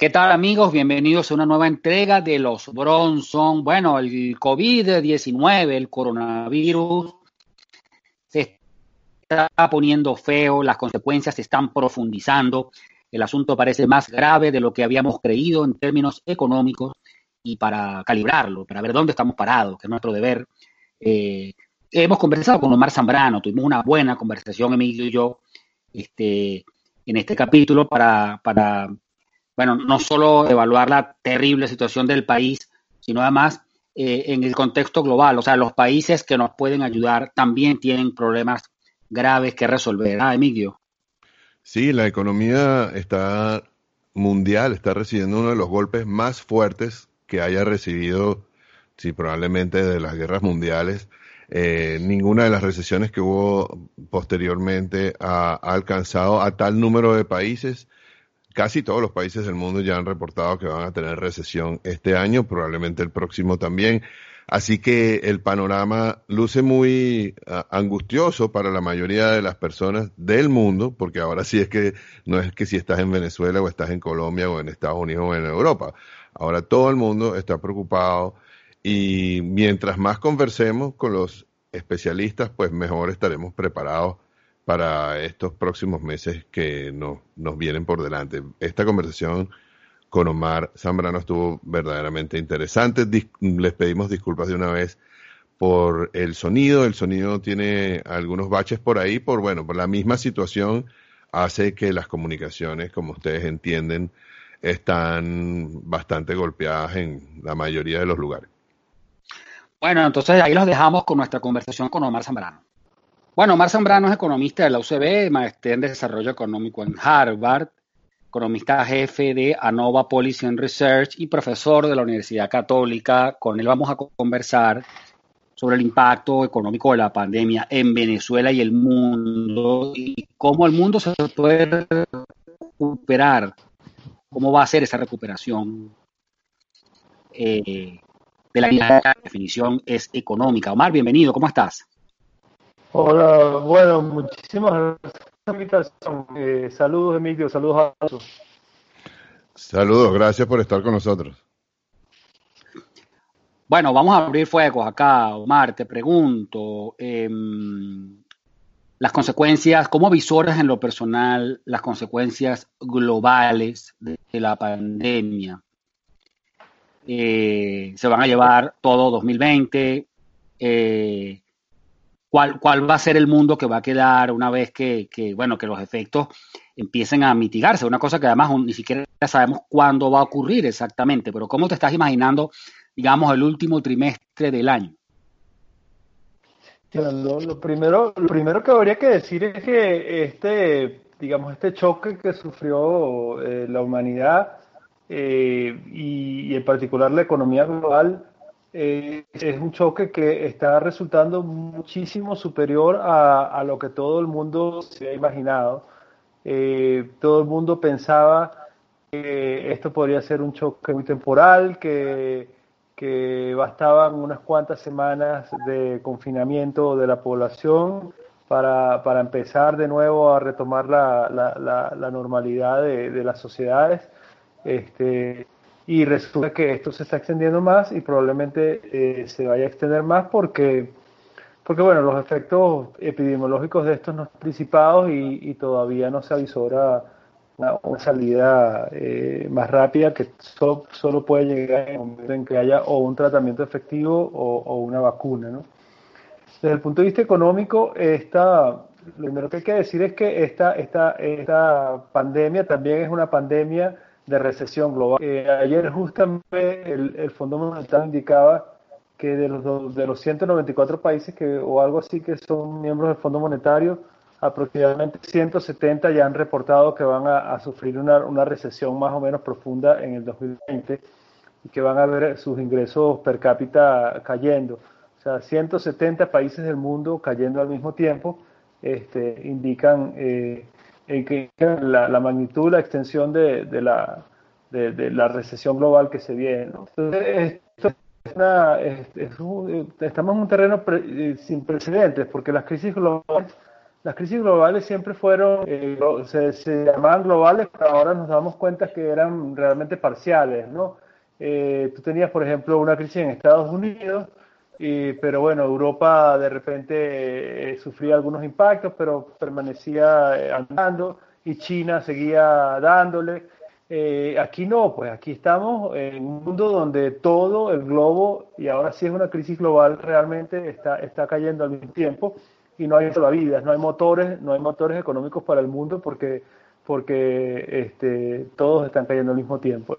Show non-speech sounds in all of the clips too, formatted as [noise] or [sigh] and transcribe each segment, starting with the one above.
¿Qué tal amigos? Bienvenidos a una nueva entrega de los Bronson. Bueno, el COVID-19, el coronavirus, se está poniendo feo, las consecuencias se están profundizando, el asunto parece más grave de lo que habíamos creído en términos económicos y para calibrarlo, para ver dónde estamos parados, que es nuestro deber. Eh, hemos conversado con Omar Zambrano, tuvimos una buena conversación, Emilio y yo, este, en este capítulo para, para bueno, no solo evaluar la terrible situación del país, sino además eh, en el contexto global. O sea, los países que nos pueden ayudar también tienen problemas graves que resolver. Ah, Emilio. Sí, la economía está mundial, está recibiendo uno de los golpes más fuertes que haya recibido, sí, probablemente de las guerras mundiales. Eh, ninguna de las recesiones que hubo posteriormente ha, ha alcanzado a tal número de países casi todos los países del mundo ya han reportado que van a tener recesión este año, probablemente el próximo también. Así que el panorama luce muy ah, angustioso para la mayoría de las personas del mundo, porque ahora sí es que no es que si estás en Venezuela o estás en Colombia o en Estados Unidos o en Europa. Ahora todo el mundo está preocupado y mientras más conversemos con los especialistas, pues mejor estaremos preparados para estos próximos meses que nos, vienen por delante. Esta conversación con Omar Zambrano estuvo verdaderamente interesante. les pedimos disculpas de una vez por el sonido. El sonido tiene algunos baches por ahí, por bueno, por la misma situación hace que las comunicaciones, como ustedes entienden, están bastante golpeadas en la mayoría de los lugares. Bueno, entonces ahí los dejamos con nuestra conversación con Omar Zambrano. Bueno, Omar Zambrano es economista de la UCB, maestría en desarrollo económico en Harvard, economista jefe de ANOVA Policy and Research y profesor de la Universidad Católica. Con él vamos a conversar sobre el impacto económico de la pandemia en Venezuela y el mundo y cómo el mundo se puede recuperar, cómo va a ser esa recuperación eh, de la definición es económica. Omar, bienvenido, ¿cómo estás? Hola, bueno, muchísimas gracias eh, saludos, Emilio, saludos a todos. Saludos, gracias por estar con nosotros. Bueno, vamos a abrir fuegos acá, Omar. Te pregunto, em, las consecuencias, ¿cómo visoras en lo personal las consecuencias globales de, la pandemia? Eh, se van a llevar todo 2020. Eh, cuál, cuál va a ser el mundo que va a quedar una vez que, bueno, que los efectos empiecen a mitigarse. Una cosa que además ni siquiera sabemos cuándo va a ocurrir exactamente, pero ¿cómo te estás imaginando, digamos, el último trimestre del año? Lo, primero, lo primero que habría que decir es que este, digamos, este choque que sufrió eh, la humanidad eh, y, en particular la economía global eh, es un choque que está resultando muchísimo superior a, lo que todo el mundo se había imaginado. Eh, todo el mundo pensaba que esto podría ser un choque muy temporal, que, que bastaban unas cuantas semanas de confinamiento de la población para, para empezar de nuevo a retomar la, la, la, normalidad de, de, las sociedades. Este, y resulta que esto se está extendiendo más y probablemente eh, se vaya a extender más porque, porque bueno, los efectos epidemiológicos de estos no están anticipados y, todavía no se avisora una, salida eh, más rápida que solo, solo, puede llegar en el momento en que haya o un tratamiento efectivo o, una vacuna. ¿no? Desde el punto de vista económico, esta, lo primero que hay que decir es que esta, esta, esta pandemia también es una pandemia de recesión global. Eh, ayer justamente el, el, Fondo Monetario indicaba que de los, de los 194 países que, o algo así que son miembros del Fondo Monetario, aproximadamente 170 ya han reportado que van a, sufrir una, una, recesión más o menos profunda en el 2020 y que van a ver sus ingresos per cápita cayendo. O sea, 170 países del mundo cayendo al mismo tiempo este, indican eh, que la, magnitud, la extensión de, de la, de, la recesión global que se viene. Entonces, estamos en un terreno eh, sin precedentes porque las crisis globales las crisis globales siempre fueron, eh, se, se, llamaban globales, pero ahora nos damos cuenta que eran realmente parciales, ¿no? Eh, tú tenías, por ejemplo, una crisis en Estados Unidos, y, pero bueno, Europa de repente eh, sufría algunos impactos, pero permanecía andando, y China seguía dándole. aquí no, pues aquí estamos en un mundo donde todo el globo, y ahora sí es una crisis global, realmente está, está cayendo al mismo tiempo y no hay salvavidas, no hay motores, no hay motores económicos para el mundo porque, porque este, todos están cayendo al mismo tiempo.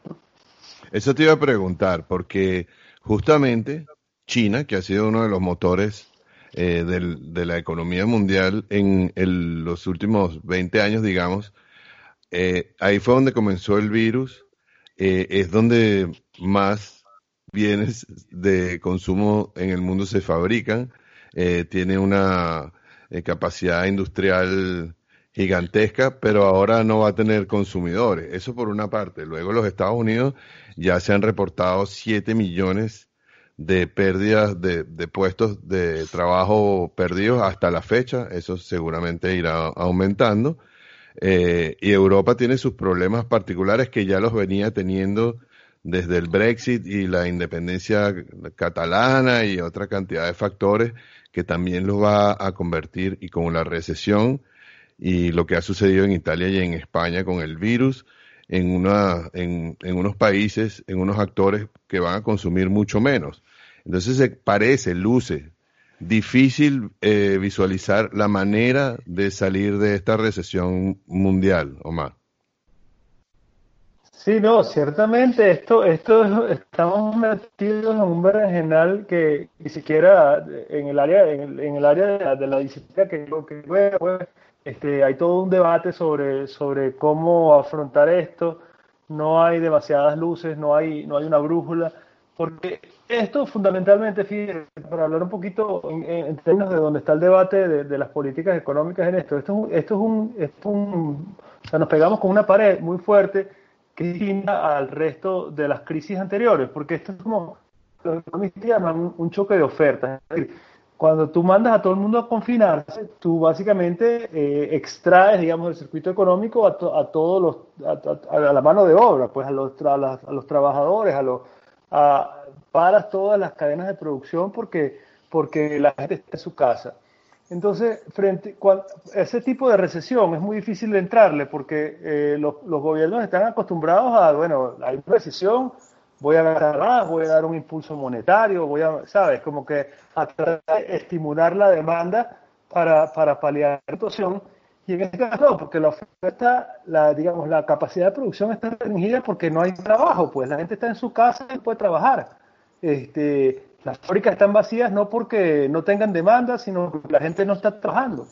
Eso te iba a preguntar, porque justamente China, que ha sido uno de los motores eh, de la economía mundial en los últimos 20 años, digamos, eh, ahí fue donde comenzó el virus, eh, es donde más bienes de consumo en el mundo se fabrican tiene una capacidad industrial gigantesca, pero ahora no va a tener consumidores. Eso por una parte. Luego los Estados Unidos ya se han reportado 7 millones de pérdidas de, puestos de trabajo perdidos hasta la fecha. Eso seguramente irá aumentando. Eh, y Europa tiene sus problemas particulares que ya los venía teniendo desde el Brexit y la independencia catalana y otra cantidad de factores que también lo va a convertir y con la recesión y lo que ha sucedido en Italia y en España con el virus, en, una, en, en unos países, en unos actores que van a consumir mucho menos. Entonces se parece, luce difícil eh, visualizar la manera de salir de esta recesión mundial, Omar. Sí, no, ciertamente esto, esto estamos metidos en un berenjenal que ni siquiera en el área, en el, área de la, disciplina que yo que pues, este, hay todo un debate sobre, sobre cómo afrontar esto. No hay demasiadas luces, no hay, no hay una brújula, porque esto fundamentalmente, para hablar un poquito en, términos de dónde está el debate de, las políticas económicas en esto, esto, esto es un, esto es un, o sea, nos pegamos con una pared muy fuerte distinta al resto de las crisis anteriores, porque esto es como lo que economistas llaman un choque de ofertas. Es decir, cuando tú mandas a todo el mundo a confinarse, tú básicamente eh, extraes, digamos, el circuito económico a, todos los, a, la mano de obra, pues a los, a, los trabajadores, a los, paras todas las cadenas de producción porque, porque la gente está en su casa. Entonces, frente a ese tipo de recesión es muy difícil de entrarle porque eh, los, gobiernos están acostumbrados a, bueno, hay recesión, voy a gastar más, voy a dar un impulso monetario, voy a, ¿sabes? Como que a de estimular la demanda para, para paliar la situación. Y en este caso no, porque la oferta, la, digamos, la capacidad de producción está restringida porque no hay trabajo, pues la gente está en su casa y puede trabajar. Este, las fábricas están vacías no porque no tengan demanda, sino porque la gente no está trabajando.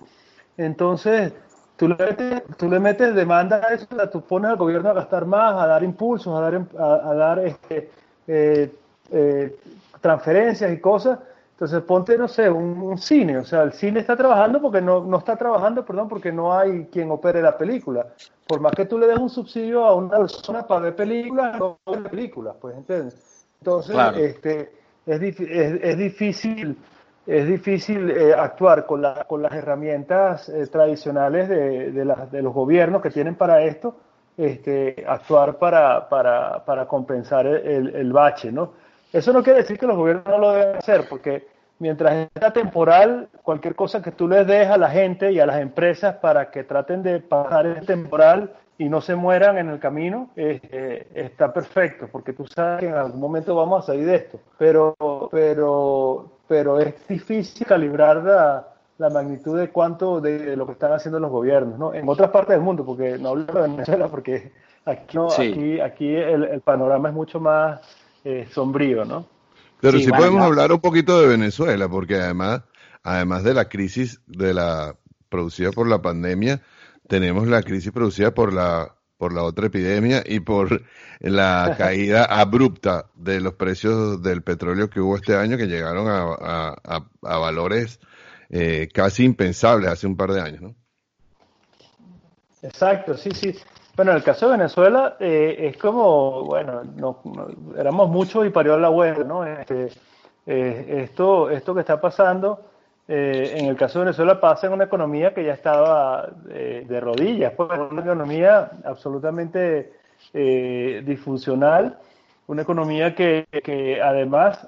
Entonces, tú le metes, tú le metes demanda a eso, tú pones al gobierno a gastar más, a dar impulsos, a dar, a, dar este, eh, eh, transferencias y cosas. Entonces, ponte, no sé, un, cine. O sea, el cine está trabajando porque no, no está trabajando, perdón, porque no hay quien opere la película. Por más que tú le des un subsidio a una persona para ver películas, no ver películas, pues, ¿entiendes? Entonces, este es, es, difícil, es difícil eh, actuar con, la, con las herramientas eh, tradicionales de, de, de, los gobiernos que tienen para esto, este, actuar para, para, para compensar el, el, bache, ¿no? Eso no quiere decir que los gobiernos no lo deben hacer, porque mientras está temporal, cualquier cosa que tú les des a la gente y a las empresas para que traten de pasar el temporal y no se mueran en el camino, eh, está perfecto, porque tú sabes que en algún momento vamos a salir de esto. Pero, pero, pero es difícil calibrar la, magnitud de cuánto de, lo que están haciendo los gobiernos, ¿no? En otras partes del mundo, porque no hablo de Venezuela, porque aquí, no, aquí, aquí el, panorama es mucho más eh, sombrío, ¿no? Pero sí, podemos hablar un poquito de Venezuela, porque además, además de la crisis de la producida por la pandemia, tenemos la crisis producida por la por la otra epidemia y por la [laughs] caída abrupta de los precios del petróleo que hubo este año, que llegaron a, a, valores eh, casi impensables hace un par de años, ¿no? Exacto, sí, sí. Bueno, en el caso de Venezuela eh, es como, bueno, no, éramos muchos y parió la abuela, ¿no? Este, eh, esto, esto que está pasando eh, en el caso de Venezuela pasa en una economía que ya estaba eh, de rodillas, pues una economía absolutamente eh, disfuncional, una economía que, además,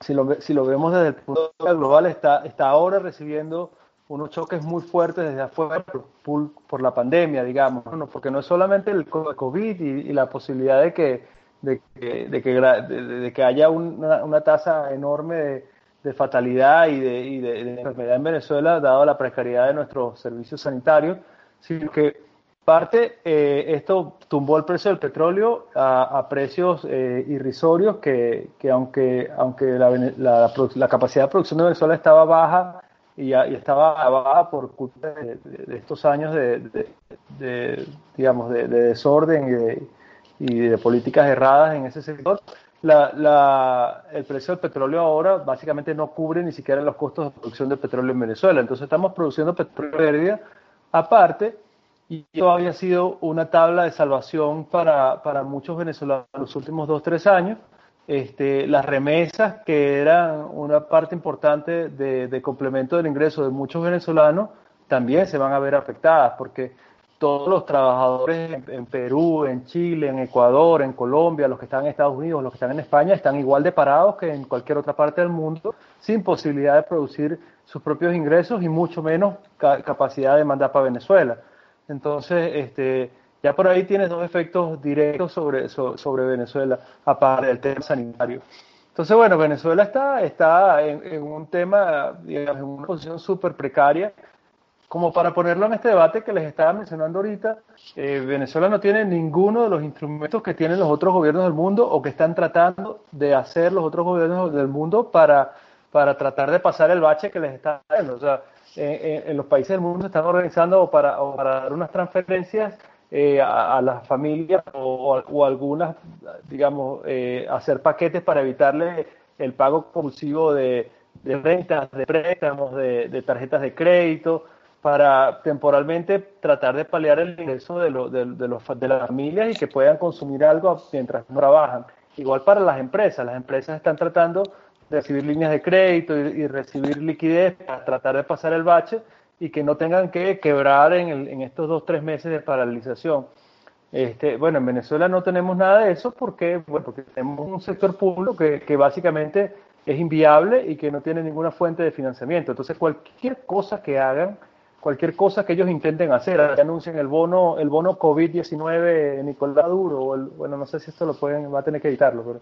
si lo, si lo, vemos desde el punto de vista global, está, está ahora recibiendo unos choques muy fuertes desde afuera por, la pandemia, digamos, porque no es solamente el COVID y, la posibilidad de que, de que, de que, de que haya una, tasa enorme de de fatalidad y de, enfermedad en Venezuela, dado la precariedad de nuestros servicios sanitarios, sino que parte eh, esto tumbó el precio del petróleo a, precios eh, irrisorios que, aunque, aunque la, la, capacidad de producción de Venezuela estaba baja y, estaba baja por culpa de, estos años de, digamos de, desorden y y de políticas erradas en ese sector, la, el precio del petróleo ahora básicamente no cubre ni siquiera los costos de producción de petróleo en Venezuela. Entonces estamos produciendo petróleo verde aparte y esto había sido una tabla de salvación para, para muchos venezolanos en los últimos dos, tres años. Este, las remesas, que eran una parte importante de, complemento del ingreso de muchos venezolanos, también se van a ver afectadas porque todos los trabajadores en, Perú, en Chile, en Ecuador, en Colombia, los que están en Estados Unidos, los que están en España, están igual de parados que en cualquier otra parte del mundo, sin posibilidad de producir sus propios ingresos y mucho menos capacidad de mandar para Venezuela. Entonces, este, ya por ahí tienes dos efectos directos sobre, sobre Venezuela, aparte del tema sanitario. Entonces, bueno, Venezuela está, está en, en un tema, digamos, en una posición súper precaria como para ponerlo en este debate que les estaba mencionando ahorita, eh, Venezuela no tiene ninguno de los instrumentos que tienen los otros gobiernos del mundo o que están tratando de hacer los otros gobiernos del mundo para, para tratar de pasar el bache que les está dando. O sea, en los países del mundo se están organizando para, para dar unas transferencias eh, a, las familias o, algunas, digamos, eh, hacer paquetes para evitarle el pago compulsivo de, rentas, de préstamos, de tarjetas de crédito para temporalmente tratar de paliar el ingreso de, de, los, de las familias y que puedan consumir algo mientras trabajan. Igual para las empresas, las empresas están tratando de recibir líneas de crédito y, recibir liquidez para tratar de pasar el bache y que no tengan que quebrar en, en estos dos, tres meses de paralización. Este, bueno, en Venezuela no tenemos nada de eso porque, bueno, porque tenemos un sector público que, que básicamente es inviable y que no tiene ninguna fuente de financiamiento. Entonces, cualquier cosa que hagan cualquier cosa que ellos intenten hacer, anuncien el bono, el bono COVID-19 Nicolás Duro, o el, bueno, no sé si esto lo pueden, va a tener que editarlo, pero...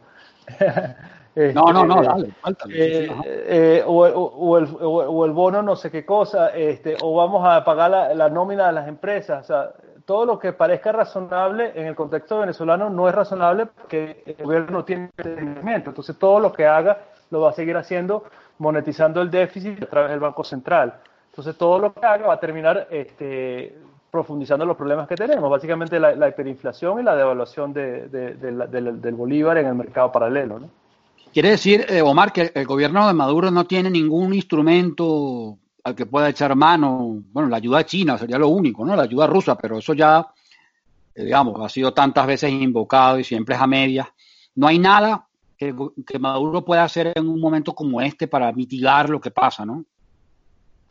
no, no, no, dale, eh, eh, o, el, o, el, bono no sé qué cosa, este, o vamos a pagar la, la nómina de las empresas, o sea, todo lo que parezca razonable en el contexto venezolano no es razonable porque el gobierno no tiene entendimiento. Entonces, todo lo que haga lo va a seguir haciendo monetizando el déficit a través del Banco Central. Entonces todo lo que haga va a terminar este, profundizando los problemas que tenemos, básicamente la, hiperinflación y la devaluación del bolívar en el mercado paralelo. ¿no? Quiere decir, eh, Omar, que el gobierno de Maduro no tiene ningún instrumento al que pueda echar mano, bueno, la ayuda china sería lo único, ¿no? La ayuda rusa, pero eso ya, eh, digamos, ha sido tantas veces invocado y siempre es a medias. No hay nada que, que Maduro pueda hacer en un momento como este para mitigar lo que pasa, ¿no?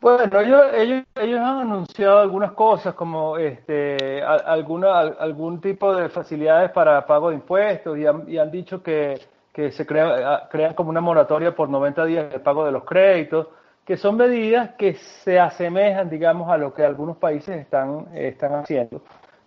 Bueno, ellos, ellos, ellos han anunciado algunas cosas como este, alguna, algún tipo de facilidades para pago de impuestos y han, y han dicho que, que se crea, crean como una moratoria por 90 días de pago de los créditos, que son medidas que se asemejan, digamos, a lo que algunos países están, están haciendo.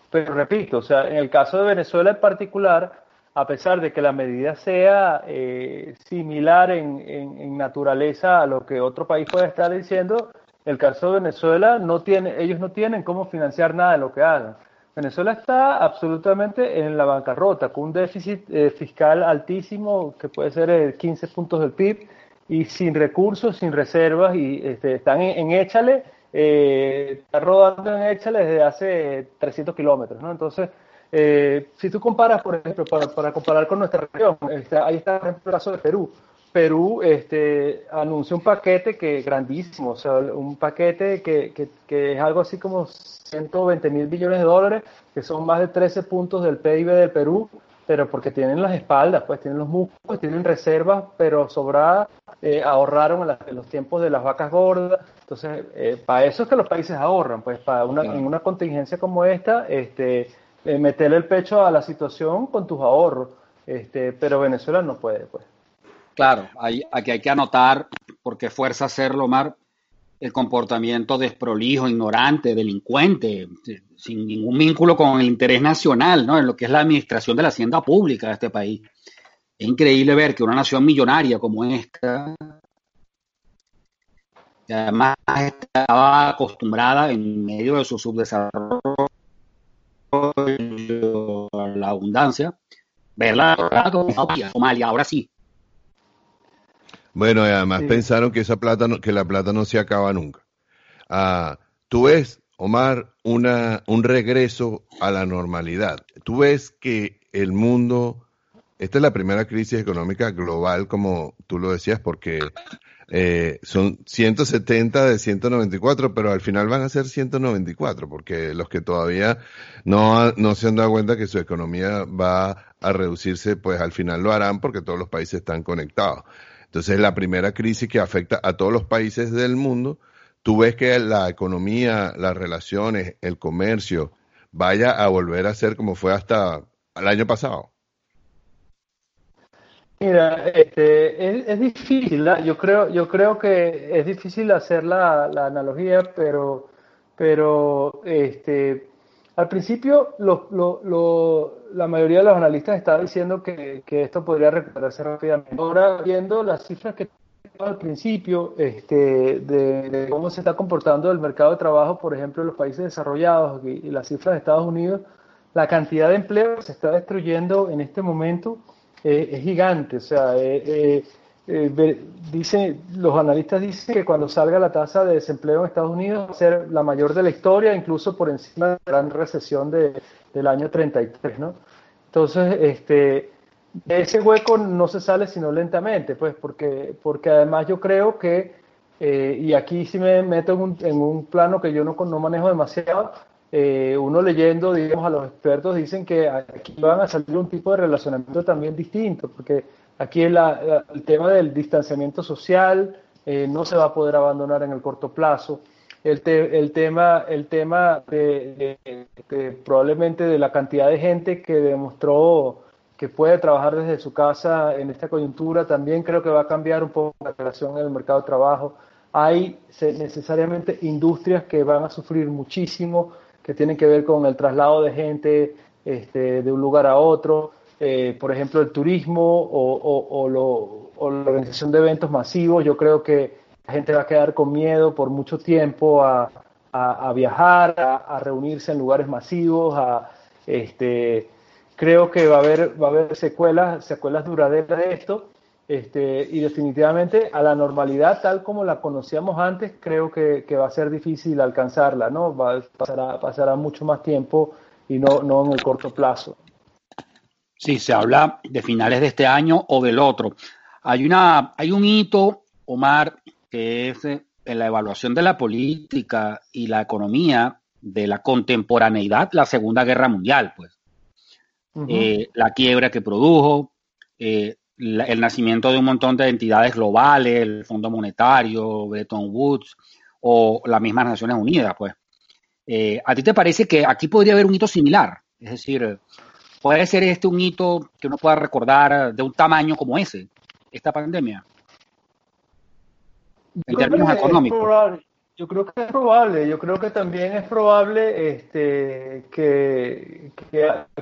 Pero repito, o sea, en el caso de Venezuela en particular, a pesar de que la medida sea eh, similar en, en, en, naturaleza a lo que otro país puede estar diciendo, el caso de Venezuela, no tiene, ellos no tienen cómo financiar nada de lo que hagan. Venezuela está absolutamente en la bancarrota, con un déficit eh, fiscal altísimo, que puede ser 15 puntos del PIB, y sin recursos, sin reservas, y este, están en, échale eh, está rodando en Échale desde hace 300 kilómetros, ¿no? Entonces, eh, si tú comparas, por ejemplo, para, para comparar con nuestra región, este, ahí está el caso de Perú. Perú este, anunció un paquete que grandísimo, o sea, un paquete que, que, que es algo así como 120 mil billones de dólares, que son más de 13 puntos del PIB del Perú, pero porque tienen las espaldas, pues tienen los músculos, tienen reservas, pero sobradas, eh, ahorraron en, los tiempos de las vacas gordas. Entonces, eh, para eso es que los países ahorran, pues para una, en una contingencia como esta, este, eh, meterle el pecho a la situación con tus ahorros. Este, pero Venezuela no puede, pues. Claro, hay, aquí hay que anotar, porque fuerza hacerlo, Mar, el comportamiento desprolijo, ignorante, delincuente, sin ningún vínculo con el interés nacional, ¿no? En lo que es la administración de la hacienda pública de este país. Es increíble ver que una nación millonaria como esta, que además estaba acostumbrada en medio de su subdesarrollo la abundancia, verla como Somalia, ahora sí, bueno, y además pensaron que esa plata, que la plata no se acaba nunca. Ah, tú ves, Omar, una, un regreso a la normalidad. Tú ves que el mundo, esta es la primera crisis económica global, como tú lo decías, porque eh, son 170 de 194, pero al final van a ser 194, porque los que todavía no, no se han dado cuenta que su economía va a reducirse, pues al final lo harán porque todos los países están conectados. Entonces, la primera crisis que afecta a todos los países del mundo, tú ves que la economía, las relaciones, el comercio, vaya a volver a ser como fue hasta el año pasado. Mira, este, es, difícil, yo creo, yo creo que es difícil hacer la, analogía, pero, pero este, al principio, la mayoría de los analistas estaban diciendo que, esto podría recuperarse rápidamente. Ahora, viendo las cifras que al principio este, de, cómo se está comportando el mercado de trabajo, por ejemplo, en los países desarrollados y, las cifras de Estados Unidos, la cantidad de empleo se está destruyendo en este momento eh, es gigante. O sea, eh, eh, eh, dice, los analistas dicen que cuando salga la tasa de desempleo en Estados Unidos va a ser la mayor de la historia, incluso por encima de la gran recesión de, del año 33, ¿no? Entonces, este, ese hueco no se sale sino lentamente, pues, porque, porque además yo creo que, y aquí sí me meto en un, en un plano que yo no, no manejo demasiado, eh, uno leyendo, digamos, a los expertos dicen que aquí van a salir un tipo de relacionamiento también distinto, porque Aquí el, tema del distanciamiento social eh, no se va a poder abandonar en el corto plazo. El, el tema, el tema de, probablemente de la cantidad de gente que demostró que puede trabajar desde su casa en esta coyuntura, también creo que va a cambiar un poco la relación en el mercado de trabajo. Hay necesariamente industrias que van a sufrir muchísimo, que tienen que ver con el traslado de gente este, de un lugar a otro. Eh, por ejemplo, el turismo o, la organización de eventos masivos. Yo creo que la gente va a quedar con miedo por mucho tiempo a, viajar, a, reunirse en lugares masivos, este, creo que va a haber, va a haber secuelas, secuelas duraderas de esto. Este, y definitivamente a la normalidad tal como la conocíamos antes, creo que, va a ser difícil alcanzarla, ¿no? Va, pasará, pasará mucho más tiempo y no, no en el corto plazo. Sí, se habla de finales de este año o del otro. Hay, una, hay un hito, Omar, que es eh, en la evaluación de la política y la economía de la contemporaneidad, la Segunda Guerra Mundial, pues. Eh, la quiebra que produjo, eh, el nacimiento de un montón de entidades globales, el Fondo Monetario, Bretton Woods o las mismas Naciones Unidas, pues. ¿A ti te parece que aquí podría haber un hito similar? Es decir, ¿Puede ser este un hito que uno pueda recordar de un tamaño como ese, esta pandemia? En términos económicos. Yo creo que es probable, yo creo que también es probable este, que,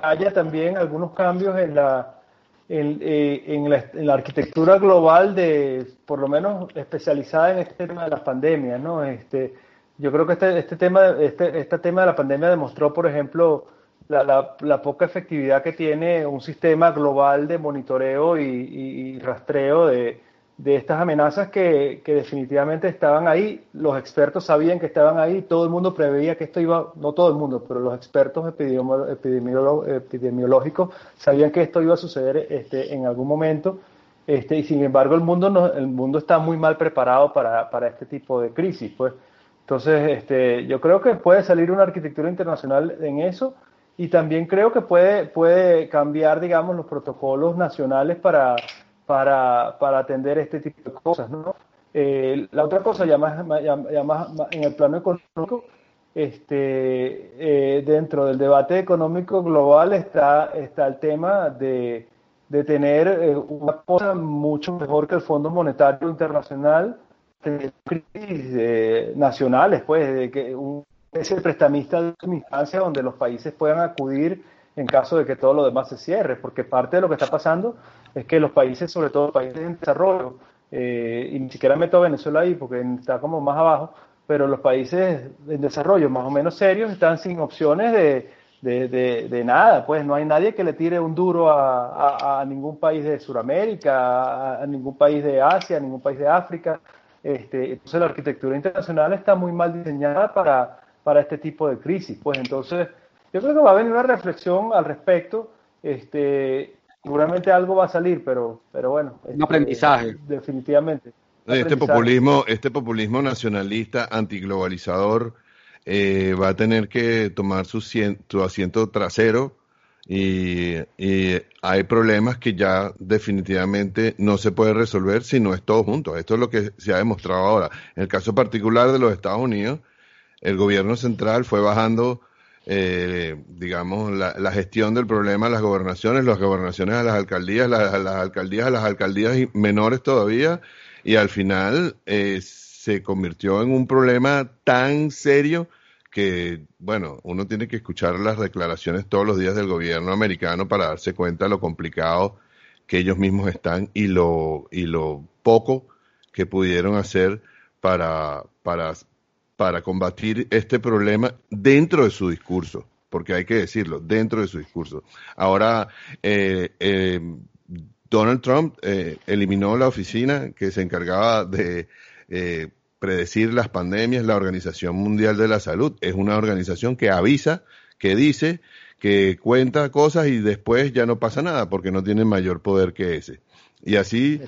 haya también algunos cambios en la, eh, en, la, arquitectura global de, por lo menos especializada en este tema de las pandemias, ¿no? Este, yo creo que este, este tema, este, este tema de la pandemia demostró, por ejemplo, la, la, poca efectividad que tiene un sistema global de monitoreo y, rastreo de, de estas amenazas que, definitivamente estaban ahí, los expertos sabían que estaban ahí, todo el mundo preveía que esto iba, no todo el mundo, pero los expertos epidemiológicos sabían que esto iba a suceder este, en algún momento, este, y sin embargo el mundo, no, el mundo está muy mal preparado para, para este tipo de crisis. Pues. Entonces, este, yo creo que puede salir una arquitectura internacional en eso, y también creo que puede, puede cambiar, digamos, los protocolos nacionales para para, para atender este tipo de cosas. ¿no? Eh, la otra cosa, ya más, ya, más, en el plano económico, este, eh, dentro del debate económico global está, está el tema de, de tener eh, una cosa mucho mejor que el Fondo Monetario Internacional, de crisis nacionales, pues, de que un, es el prestamista de instancia donde los países puedan acudir en caso de que todo lo demás se cierre, porque parte de lo que está pasando es que los países, sobre todo países en desarrollo, eh, y ni siquiera meto a Venezuela ahí porque está como más abajo, pero los países en desarrollo más o menos serios están sin opciones de, de, nada, pues no hay nadie que le tire un duro a, ningún país de Sudamérica, a, ningún país de Asia, a ningún país de África. Este, entonces la arquitectura internacional está muy mal diseñada para, para este tipo de crisis. Pues entonces yo creo que va a venir una reflexión al respecto. Este, seguramente algo va a salir, pero, pero bueno. Un aprendizaje. Definitivamente. Este populismo, este populismo nacionalista, antiglobalizador, eh, va a tener que tomar su, su asiento trasero y, hay problemas que ya definitivamente no se puede resolver si no es todo junto. Esto es lo que se ha demostrado ahora. En el caso particular de los Estados Unidos, el gobierno central fue bajando eh, digamos, la, gestión del problema a las gobernaciones, las gobernaciones a las alcaldías, las alcaldías a las alcaldías menores todavía, y al final eh, se convirtió en un problema tan serio que, bueno, uno tiene que escuchar las declaraciones todos los días del gobierno americano para darse cuenta de lo complicado que ellos mismos están y lo, y lo poco que pudieron hacer para, para para combatir este problema dentro de su discurso, porque hay que decirlo, dentro de su discurso. Ahora, eh, eh, Donald Trump eh, eliminó la oficina que se encargaba de predecir las pandemias, la Organización Mundial de la Salud. Es una organización que avisa, que dice, que cuenta cosas y después ya no pasa nada porque no tiene mayor poder que ese. Y así,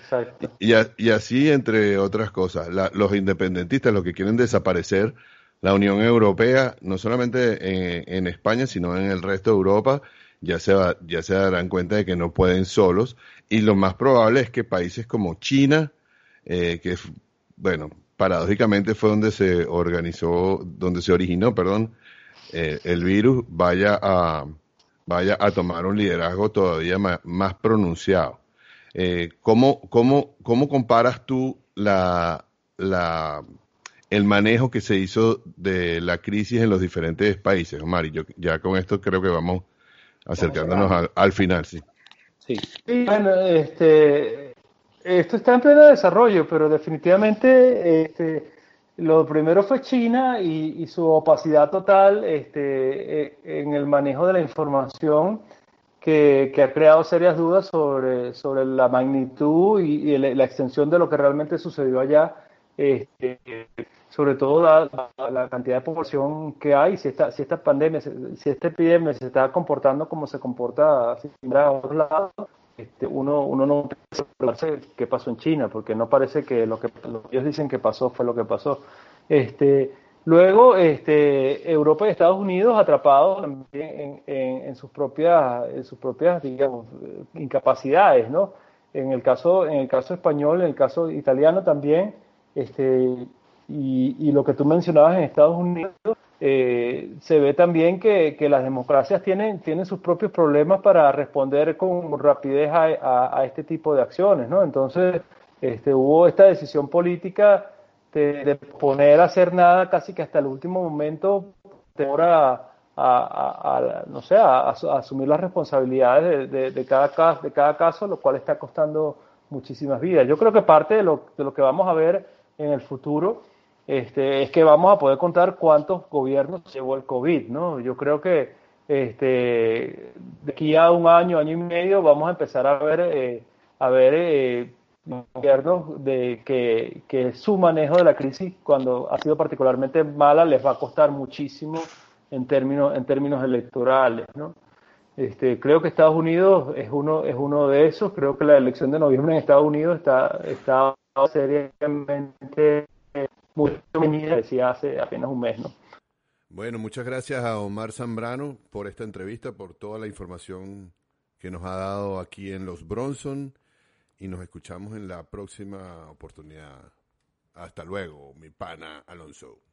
y, y, así entre otras cosas, los independentistas, los que quieren desaparecer la Unión Europea, no solamente en, España, sino en el resto de Europa, ya se, ya se darán cuenta de que no pueden solos. Y lo más probable es que países como China, eh, que, bueno, paradójicamente fue donde se organizó, donde se originó, perdón, eh, el virus, vaya a, vaya a tomar un liderazgo todavía más pronunciado. Eh, ¿cómo, cómo, ¿Cómo comparas tú la, la, el manejo que se hizo de la crisis en los diferentes países, Omar? Y yo ya con esto creo que vamos acercándonos al, final, sí. Sí, bueno, este, esto está en pleno desarrollo, pero definitivamente este, lo primero fue China y, y su opacidad total este, eh, en el manejo de la información que, ha creado serias dudas sobre, sobre la magnitud y, la, extensión de lo que realmente sucedió allá, este, sobre todo la, cantidad de población que hay, si esta, si esta pandemia, si esta epidemia se está comportando como se comporta a otros lados, este, uno, uno no sabe qué pasó en China, porque no parece que lo que ellos dicen que pasó fue lo que pasó. Este, Luego, este, Europa y Estados Unidos atrapados también en, sus propias, en sus propias, digamos, incapacidades, ¿no? En el caso, en el caso español, en el caso italiano también, este, y, lo que tú mencionabas en Estados Unidos, eh, se ve también que, las democracias tienen, tienen sus propios problemas para responder con rapidez a, a este tipo de acciones, ¿no? Entonces, este, hubo esta decisión política de, poner a hacer nada casi que hasta el último momento, ahora a, no sé, a, asumir las responsabilidades de, cada caso, de cada caso, lo cual está costando muchísimas vidas. Yo creo que parte de lo, de lo que vamos a ver en el futuro este, es que vamos a poder contar cuántos gobiernos llevó el COVID, ¿no? Yo creo que este, de aquí a un año, año y medio, vamos a empezar a ver, eh, a ver eh, gobiernos de que, que su manejo de la crisis, cuando ha sido particularmente mala, les va a costar muchísimo en términos, en términos electorales, ¿no? Este, creo que Estados Unidos es uno, es uno de esos. Creo que la elección de noviembre en Estados Unidos está, está seriamente muy venida, decía hace apenas un mes, ¿no? Bueno, muchas gracias a Omar Zambrano por esta entrevista, por toda la información que nos ha dado aquí en Los Bronson y nos escuchamos en la próxima oportunidad. Hasta luego, mi pana Alonso.